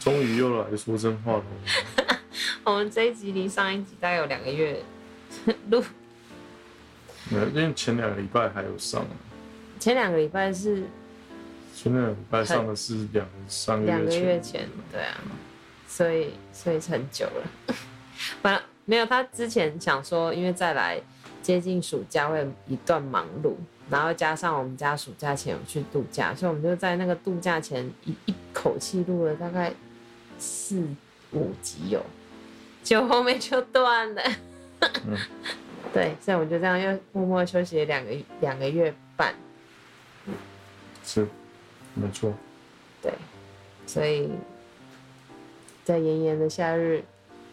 终于又来说真话了。我们这一集离上一集大概有两个月 录，没有因为前两个礼拜还有上啊，前两个礼拜是前两个礼拜上的是两三个两个月前。对啊，所以所以是很久了。本来没有，他之前想说，因为再来接近暑假会有一段忙碌，然后加上我们家暑假前有去度假，所以我们就在那个度假前一一口气录了大概四五集有，就后面就断了。嗯 对，所以我们就这样又默默休息了两个两个月半。是，没错。对，所以在炎炎的夏日，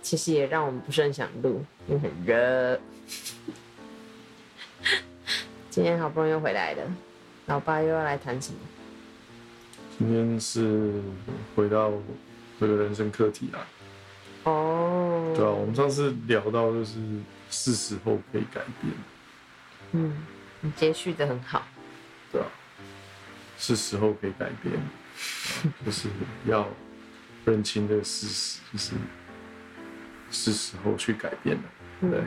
其实也让我们不是很想录，因为很热。今天好不容易又回来了，老爸又要来谈什么？今天是回到这个人生课题啊，哦，对啊，我们上次聊到就是是时候可以改变，嗯，你接续的很好，对啊，是时候可以改变，就是要认清这个事实，就是是时候去改变了，嗯对，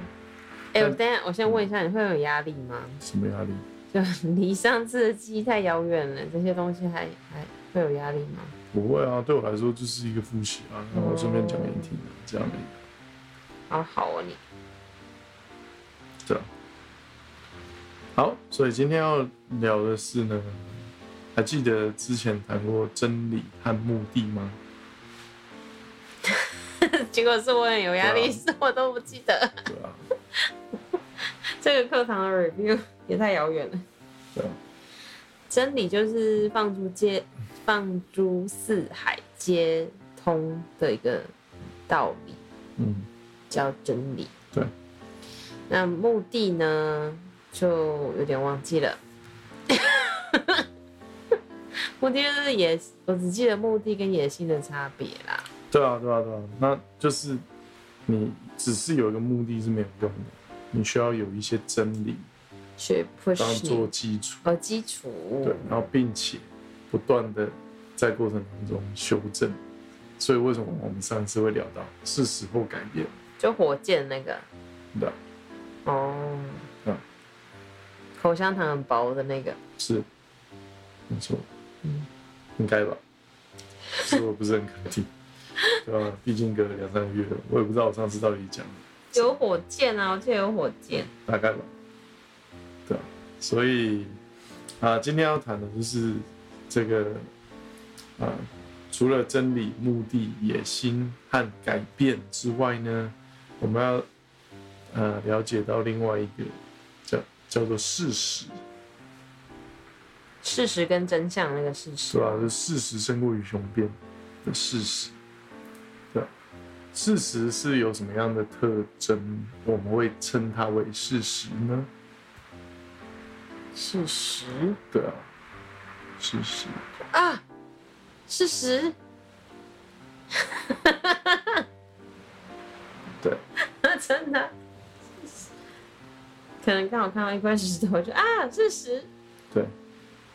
哎、我等下，我先问一下，你会有压力吗？什么压力？就 离上次的记忆太遥远了，这些东西还还会有压力吗？不会啊，对我来说就是一个复习啊，然后顺便讲给你听啊，这样而已。好好哦，你对啊。好，所以今天要聊的是呢，还记得之前谈过真理和目的吗？结果是我很有压力，对啊是我都不记得。对啊，这个课堂的 review 也太遥远了。对啊，真理就是放诸皆放诸四海皆通的一个道理，嗯，叫真理。对。那目的呢，就有点忘记了。目的就是野，我只记得目的跟野心的差别啦。对啊，对啊，对啊，那就是你只是有一个目的是没有用的，你需要有一些真理去当做基础，哦基础，对，然后并且不断的在过程当中修正。所以为什么我们上次会聊到是时候改变？就火箭那个。对。啊，哦，嗯口香糖很薄的那个，是，没错，嗯。应该吧？是我不是很肯定，对吧？毕竟隔了两三个月了，我也不知道我上次到底讲有火箭啊，我记得有火箭。大概吧，对啊，所以啊，今天要谈的就是这个呃，除了真理、目的、野心和改变之外呢，我们要呃了解到另外一个叫叫做事实，事实跟真相那个事实，对吧、就事实胜过于雄辩的事实，事实是有什么样的特征，我们会称它为事实呢？事实？对啊，事实。啊，事实，对，真的，可能刚好看到一块石头，就啊，事实，对，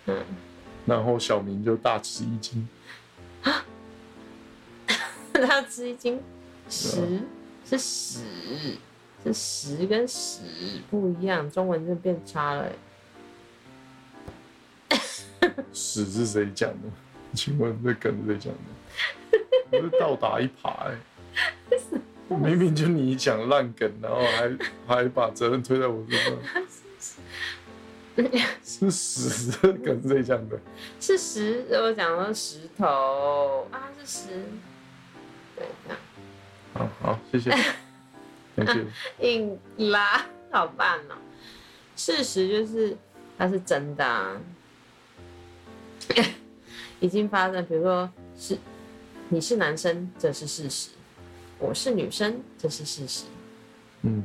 嗯，然后小明就大吃一惊，啊，大吃一惊，十。是屎，是十跟屎不一样，中文就变差了。欸。屎是谁讲的？请问这梗是谁讲的？我是倒打一耙哎、明明就你讲烂梗，然后还还把责任推在我身上，是屎这梗是谁讲的？是石，我讲的石头啊，是石，对，这样好好，谢谢，Thank you。硬拉，好办哦。事实就是它是真的、啊，已经发生，比如说是你是男生，这是事实；我是女生，这是事实。嗯，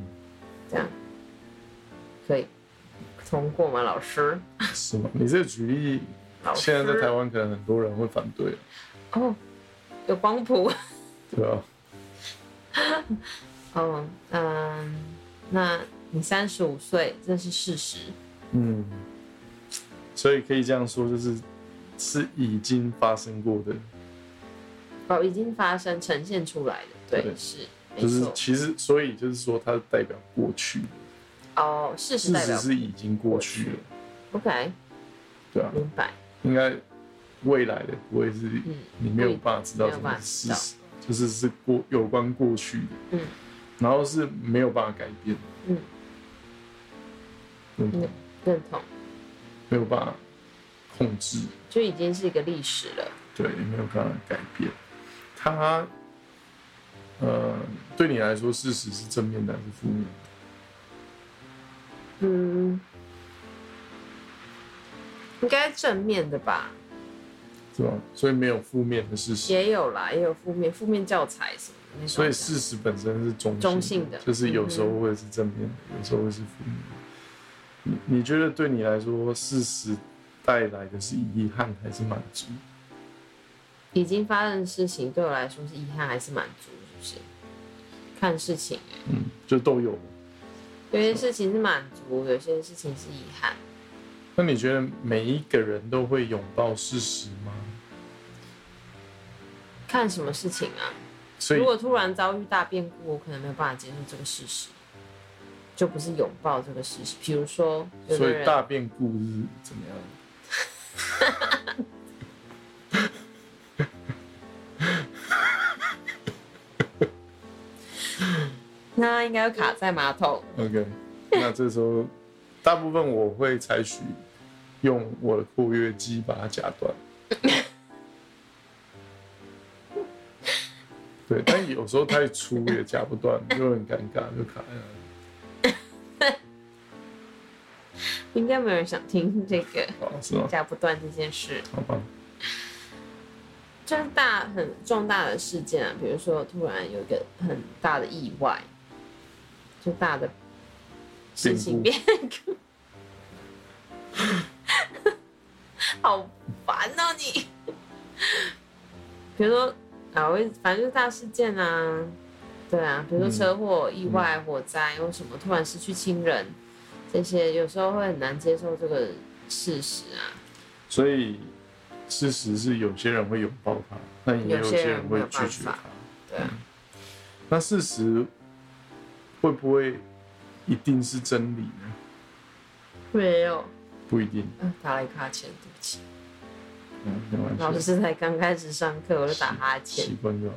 这样可以通过吗，老师？是吗？你这个举例，现在在台湾可能很多人会反对，哦，有光谱。对啊，哦，嗯，那你三十五岁，这是事实。嗯，所以可以这样说，就是是已经发生过的，哦，已经发生呈现出来的，对，对。是就是。其实所以就是说它代表过去，哦，事实事代表实是已经过去了，OK，对啊，明白。应该未来的不会是嗯你没有办法知道什么事实，就是是过有关过去的，嗯。然后是没有办法改变的，嗯，认同。嗯认同，没有办法控制，就已经是一个历史了。对，没有办法改变。它，呃，对你来说，事实是正面的还是负面的？嗯，应该正面的吧？是吧？所以没有负面的事实，也有啦，也有负面负面教材什么。所以事实本身是中中性的就是有时候会是正面的，有时候会是负面的。你你觉得对你来说，事实带来的是遗憾还是满足？已经发生的事情对我来说是遗憾还是满足，是不是？看事情、欸，嗯，就都有。有些事情是满足，有些事情是遗憾。那你觉得每一个人都会拥抱事实吗？看什么事情啊？所以如果突然遭遇大变故，我可能没有办法接受这个事实，就不是拥抱这个事实。比如说，有所以大变故是怎么样？应该要卡在马桶。OK，那这时候大部分我会采取用我的括约肌把它夹断。对，但有时候太粗也夹不断，就很尴尬，就卡在那里。应该没有人想听这个？夹不断这件事。好吧，就是大很重大的事件啊，比如说突然有一个很大的意外，就大的事情变故，好烦哦你。比如说啊，我反正就是大事件啊，对啊，比如说车祸、意外、火灾或什么，突然失去亲人，这些有时候会很难接受这个事实啊。所以事实是有些人会拥抱它，但也有些人会拒绝它。对啊，那事实会不会一定是真理呢？没有。不一定。嗯，打了一个哈欠，对不起。老师才刚开始上课，我就打哈欠习欠。惯就好。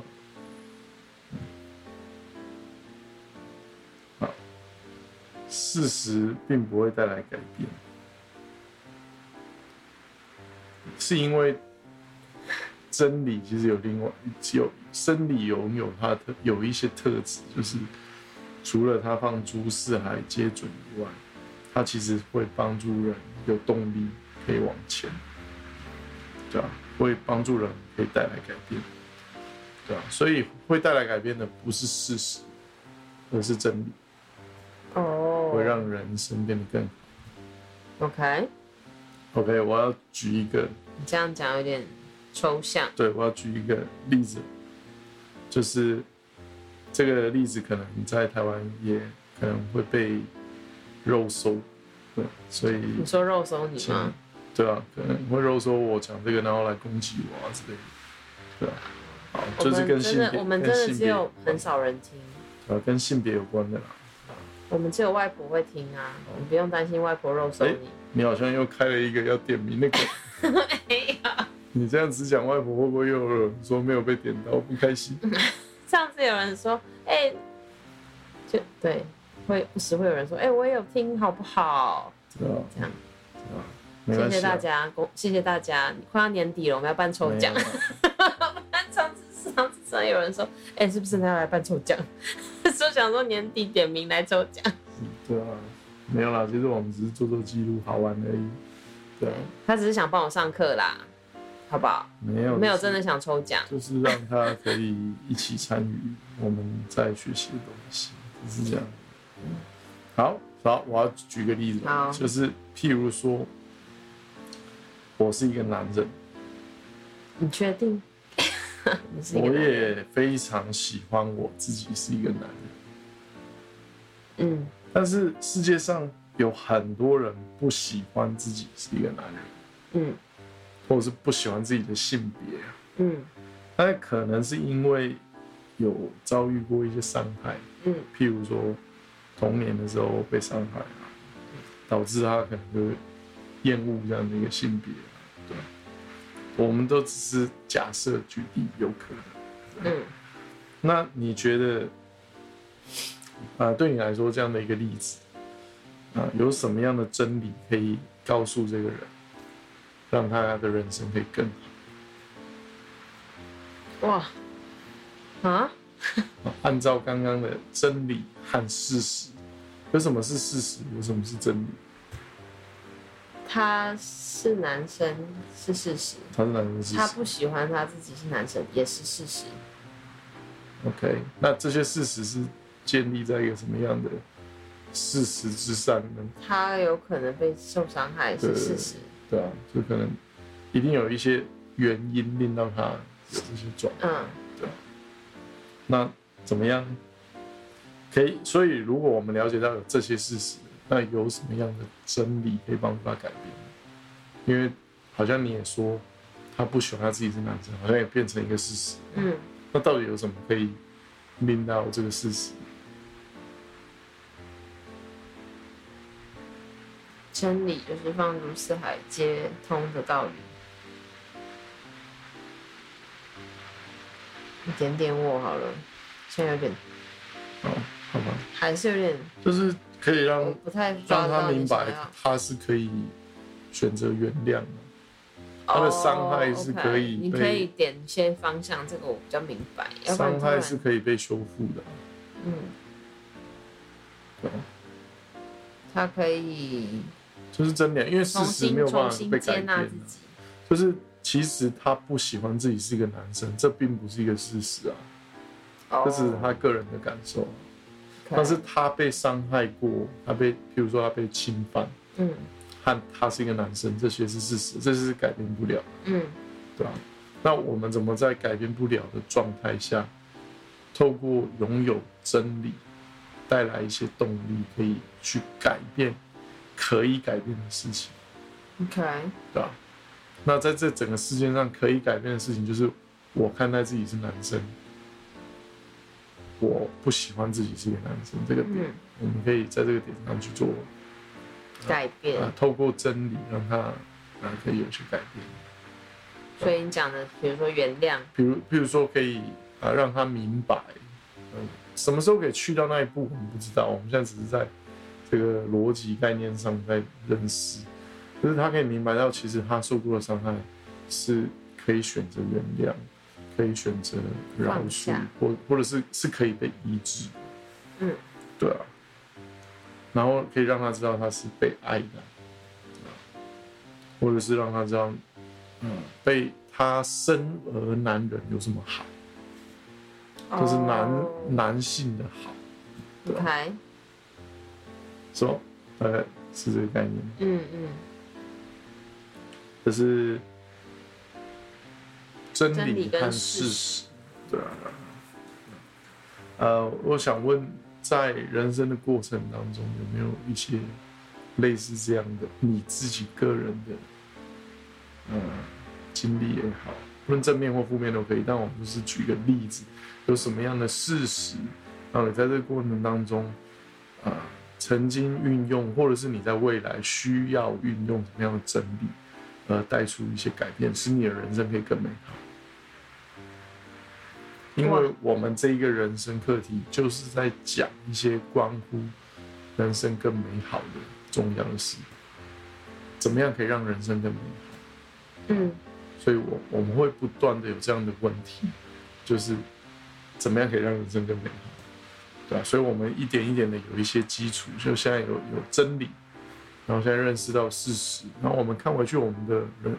事实并不会带来改变，是因为真理其实有另外有生理拥有它的有一些特质，就是除了他放诸四海皆准以外，他其实会帮助人有动力可以往前，对吧、会帮助人可以带来改变。对啊，所以会带来改变的不是事实，而是真理，哦，会让人生变得更好。OK，OK，我要举一个，你这样讲有点抽象。对我要举一个例子，就是这个例子可能在台湾也可能会被肉搜，对，所以你说肉搜你吗？对啊，可能会肉搜我讲这个，然后来攻击我啊之类的，对啊，好，就是跟性别，我们真的只有很少人听，啊，跟性别有关的啦。我们只有外婆会听啊，你不用担心外婆肉搜你。你好像又开了一个要点名那个，没有，你这样只讲外婆，会不会又说没有被点到不开心？上次有人说，哎、就对，会不时会有人说，哎、我也有听，好不好？对啊，这样，对啊，没谢谢大家，恭谢谢大家，快要年底了，我们要办抽奖 上次上次真的有人说，哎、是不是要来办抽奖？说想说年底点名来抽奖。对啊，没有啦，其实我们只是做做记录，好玩而已。对啊，他只是想帮我上课啦。好不好？没有没有真的想抽奖。就是让他可以一起参与我们在学习的东西，就是这样。好，好，我要举个例子，就是譬如说，我是一个男人，你确定？我也非常喜欢我自己是一个男人，嗯但是世界上有很多人不喜欢自己是一个男人，嗯或者是不喜欢自己的性别。啊，嗯。那可能是因为有遭遇过一些伤害，嗯。譬如说童年的时候被伤害啊，导致他可能就厌恶这样的一个性别啊，对，我们都只是假设举例，有可能。嗯，那你觉得，啊、对你来说这样的一个例子，啊、有什么样的真理可以告诉这个人，让他的人生可以更好？哇啊，啊 按照刚刚的真理和事实，有什么是事实？有什么是真理？他是男生是事实，他是男生是事他。不喜欢他自己是男生也是事实。OK，那这些事实是建立在一个什么样的事实之上呢？他有可能被受伤害是事实。对啊，就可能一定有一些原因令到他有这些状况。嗯那怎么样？可以，所以如果我们了解到有这些事实，那有什么样的真理可以帮助他改变？因为好像你也说，他不喜欢他自己是男生，好像也变成一个事实。嗯，那到底有什么可以令到这个事实？真理就是放诸四海皆通的道理。你点点我好了，现在有点哦，好吧，还是有点，就是可以让不太让他明白，他是可以选择原谅的。他的伤害是可以你可以点一些方向，这个我比较明白。伤害是可以被修复的啊，嗯，对他可以就是真的，因为事实没有办法被改变。就是其实他不喜欢自己是一个男生，这并不是一个事实啊，这是他个人的感受但是他被伤害过，他被，譬如说他被侵犯，嗯。和他是一个男生，这些是事实，这是改变不了，嗯。对吧、那我们怎么在改变不了的状态下，透过拥有真理，带来一些动力，可以去改变可以改变的事情，，OK，对吧、那在这整个事件上可以改变的事情，就是我看待自己是男生，我不喜欢自己是一个男生，这个点，嗯，我们可以在这个点上去做改变。啊，透过真理让他啊可以有些改变。所以你讲的，比如说原谅，比如，比如说可以啊让他明白，嗯，什么时候可以去到那一步，我们不知道。我们现在只是在这个逻辑概念上在认识，就是他可以明白到，其实他受过的伤害是可以选择原谅，可以选择饶恕，或或者是是可以被医治的。嗯，对啊。然后可以让他知道他是被爱的，或者是让他知道，嗯，被他生而男人有什么好，就是男、哦男性的好，对啊 OK，是吧？大概是这个概念，嗯嗯，这是真真理和事事实，对啊。呃，我想问，在人生的过程当中，有没有一些类似这样的你自己个人的，呃，经历也好，无论正面或负面都可以。但我们就是举个例子，有什么样的事实，让你在这个过程当中，啊、曾经运用，或者是你在未来需要运用什么样的真理，而带出一些改变，使你的人生可以更美好。因为我们这一个人生课题，就是在讲一些关乎人生更美好的重要的事，怎么样可以让人生更美好？嗯所以我我们会不断的有这样的问题，就是怎么样可以让人生更美好，对、所以我们一点一点的有一些基础，就现在有有真理，然后现在认识到事实，然后我们看回去我们的人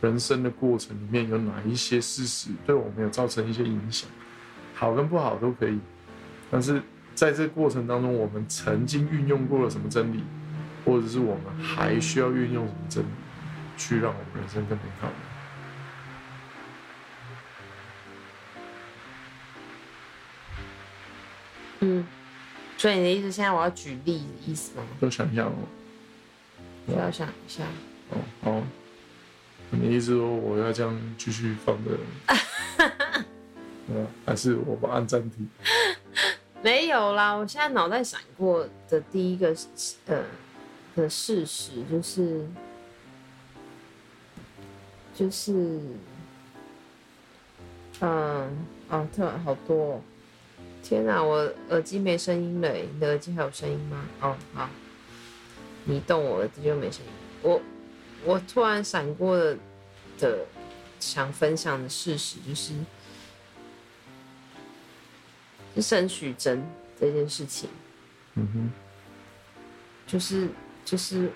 人生的过程里面有哪一些事实对我们有造成一些影响，好跟不好都可以。但是在这过程当中，我们曾经运用过了什么真理，或者是我们还需要运用什么真理，去让我们人生更美好。嗯，所以你的意思现在我要举例的意思吗？都想一下哦。需要想一下。哦，好。你意思说我要这样继续放着？呃，还是我不按暂停？没有啦，我现在脑袋闪过的第一个呃的事实就是，就是，嗯，哦，特好多。天哪，我耳机没声音了，你的耳机还有声音吗？哦，好，你动我耳机就没声音。我我突然闪过的的想分享的事实就是，是沈许真这件事情。嗯哼，就是就是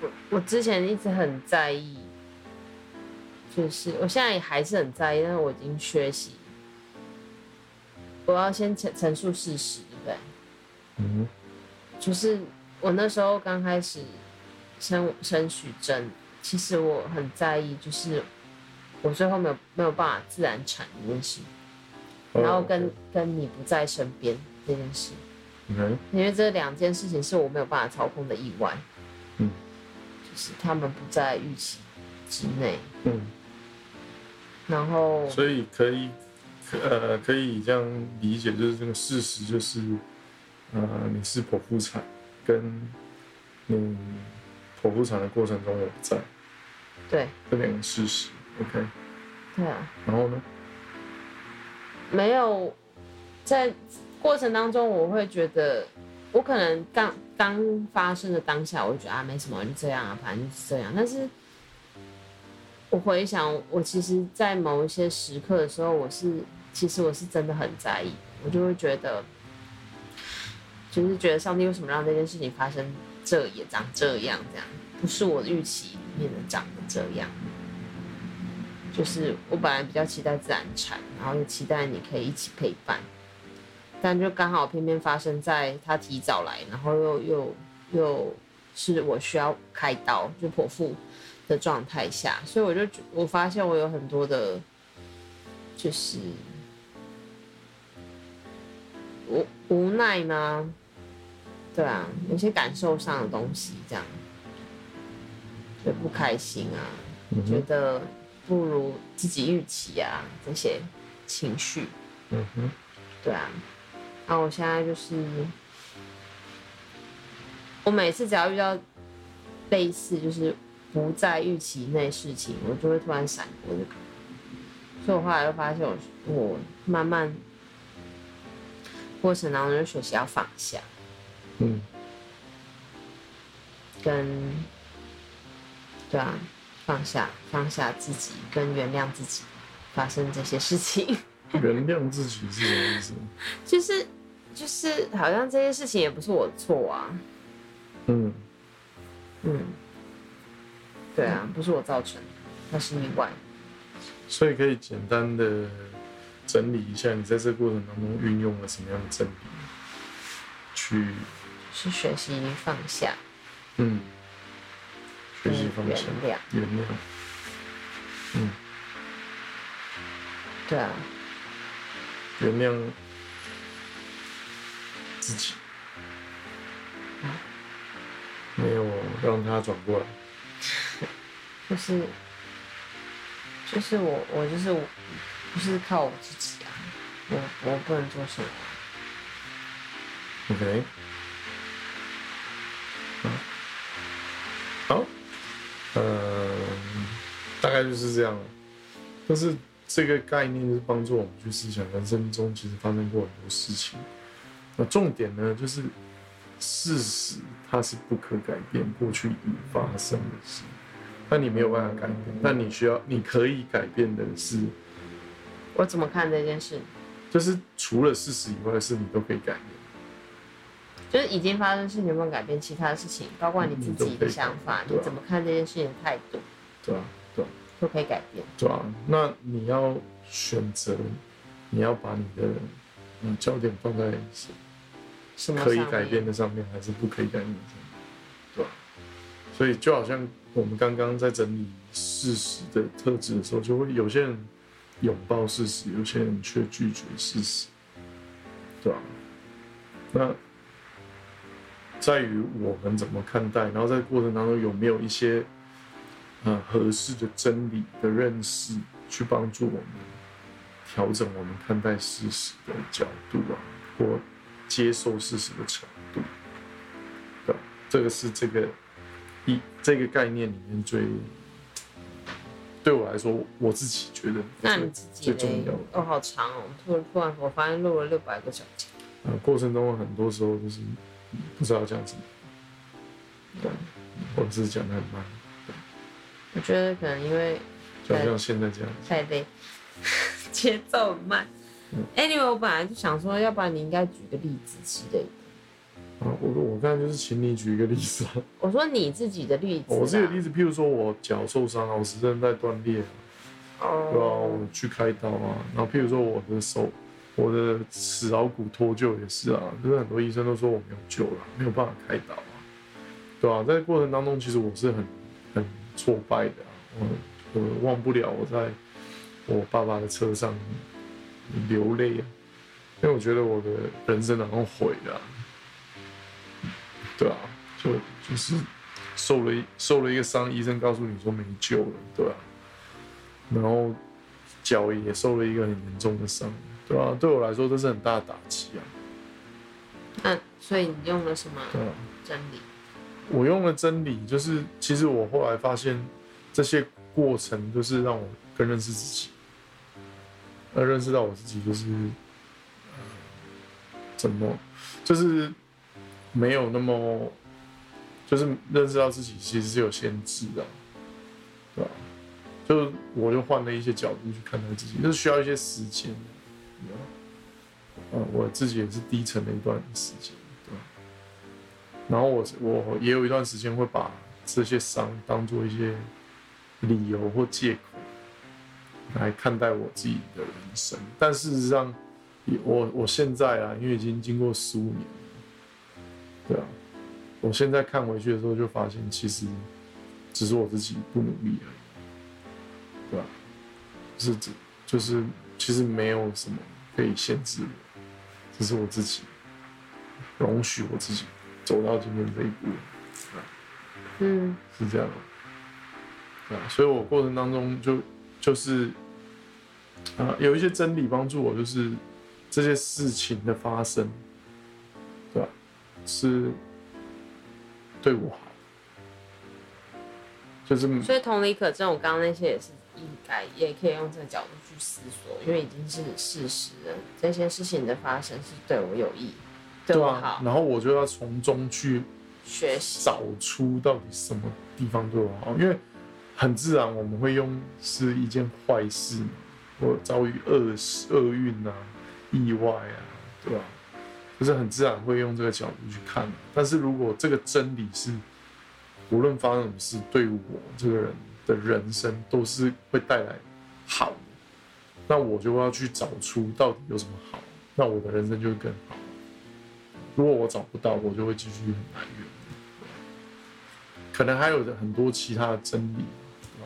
我我之前一直很在意，就是我现在也还是很在意，但是我已经学习。我要先陈陈述事实，对不对？嗯，就是我那时候刚开始生生许真，其实我很在意，就是我最后没有没有办法自然产这件事，然后跟跟你不在身边这件事，嗯，因为这两件事情是我没有办法操控的意外，嗯，就是他们不在预期之内，嗯，然后所以可以。呃，可以这样理解，就是这个事实就是，呃，你是剖腹产，跟你剖腹产的过程中有不在，对，这两个事实，OK，对啊，然后呢？没有，在过程当中，我会觉得，我可能刚刚发生的当下，我就觉得啊，没什么，就这样啊，反正就是这样，但是。我回想，我其实，在某一些时刻的时候，我是其实我是真的很在意，我就会觉得，就是觉得上帝为什么让这件事情发生，这也长这样，这样不是我预期里面的长得这样。就是我本来比较期待自然产，然后又期待你可以一起陪伴，但就刚好偏偏发生在他提早来，然后又又又是我需要开刀，就剖腹。的状态下，所以我就我发现我有很多的，就是无无奈吗？对啊，有些感受上的东西，这样就不开心啊，觉得不如自己预期啊，这些情绪，嗯哼，对啊，那我现在就是，我每次只要遇到类似就是。不在预期内事情，我就会突然闪过这个，所以我后来就发现，我我慢慢过程当中就学习要放下，嗯，跟对啊，放下放下自己，跟原谅自己发生这些事情。原谅自己是什么意思？就是就是好像这些事情也不是我错啊。嗯嗯。对啊，不是我造成的，那是意外。所以可以简单的整理一下，你在这个过程当中运用了什么样的真理？去是学习放下。嗯。学习放下。原谅。原谅。嗯。对啊。原谅自己。没有让他转过来。就是，就是我，我就是我，不是靠我自己啊，我我不能做什么。OK，好，呃，大概就是这样。但是这个概念是帮助我们去思想人生中其实发生过很多事情。那重点呢，就是事实它是不可改变过去已发生的事。那你没有办法改变，那你需要，你可以改变的是，我怎么看这件事？就是除了事实以外的事，你都可以改变。就是已经发生事情，有没有改变其他的事情？包括你自己的想法，你怎么看这件事情的态度？对啊，对啊，都可以改变。对啊、那你要选择，你要把你的嗯焦点放在什么可以改变的上面，还是不可以改变的上面，对吧、所以就好像我们刚刚在整理事实的特质的时候，就会有些人拥抱事实，有些人却拒绝事实，对吧、那在于我们怎么看待，然后在过程当中有没有一些呃合适的真理的认识，去帮助我们调整我们看待事实的角度啊，或接受事实的程度，对吧，这个是这个一这个概念里面最对我来说，我自己觉得那你自己最重要的。哦，好长哦！突然突然，我发现录了六百个小过程中很多时候就是不知道讲什么，对，或者是讲的很慢，我觉得可能因为就好像现在这样。太累，节奏很慢。嗯 Anyway，我本来就想说，要不然你应该举个例子之类的。啊，我我刚才就是请你举一个例子啊，我说你自己的例子、啊。我自己的例子，譬如说我脚受伤啊，我十韧带断裂啊，哦。对啊，我去开刀啊，然后譬如说我的手，我的齿桡骨脱臼也是啊，就是很多医生都说我没有救了，没有办法开刀啊，对啊、在过程当中，其实我是很很挫败的、啊，我我忘不了我在我爸爸的车上流泪啊，因为我觉得我的人生好像毁了啊、对啊，就就是受了受了一个伤，医生告诉你说没救了，对啊、然后脚也受了一个很严重的伤，对啊、对我来说这是很大的打击啊，那所以你用了什么对。真理？我用了真理，就是其实我后来发现，这些过程就是让我更认识自己，而认识到我自己就是，怎么，就是没有那么，就是认识到自己其实是有限制的，对吧？就我就换了一些角度去看待自己，就是需要一些时间，我自己也是低沉了一段时间，对？然后我我也有一段时间会把这些伤当做一些理由或借口来看待我自己的人生，但事实上，我我现在啊，因为已经经过十五年，对啊，我现在看回去的时候就发现，其实只是我自己不努力而已，对吧、是指就是其实没有什么可以限制我，只是我自己容许我自己走到今天这一步，嗯。是这样的。对啊，所以我过程当中就就是啊、有一些真理帮助我，就是这些事情的发生，是对我好，就是所以同理可证，我刚刚那些也是应该，也可以用这个角度去思索，因为已经是事实了，这些事情的发生是对我有益，对我啊好，，然后我就要从中去学习。找出到底什么地方对我好，因为很自然我们会用是一件坏事嘛，或遭遇恶事、厄运啊、意外啊，对吧？就是很自然会用这个角度去看、但是如果这个真理是，无论发生什么事，对我这个人的人生都是会带来好的，那我就要去找出到底有什么好，那我的人生就会更好。如果我找不到，我就会继续很埋怨。可能还有很多其他的真理？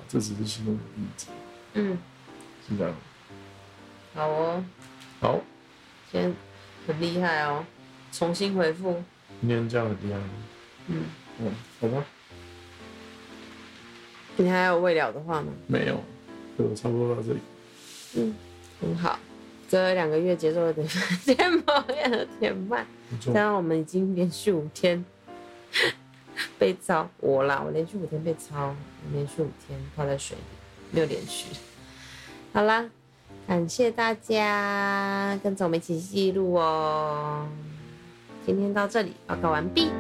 这只是其中的例子，嗯，是这样。好哦，好，今天很厉害哦，重新回复，今天这样很厉害。嗯，嗯，好吧，你还有未了的话吗？没有，就差不多到这里。嗯，很好。这两个月节奏有点 tempo 有点慢，没错加，上我们已经连续五天 被操我啦，我连续五天被操，连续五天泡在水里，没有连续。好啦，感谢大家跟着我们一起记录哦。今天到这里，报告完毕。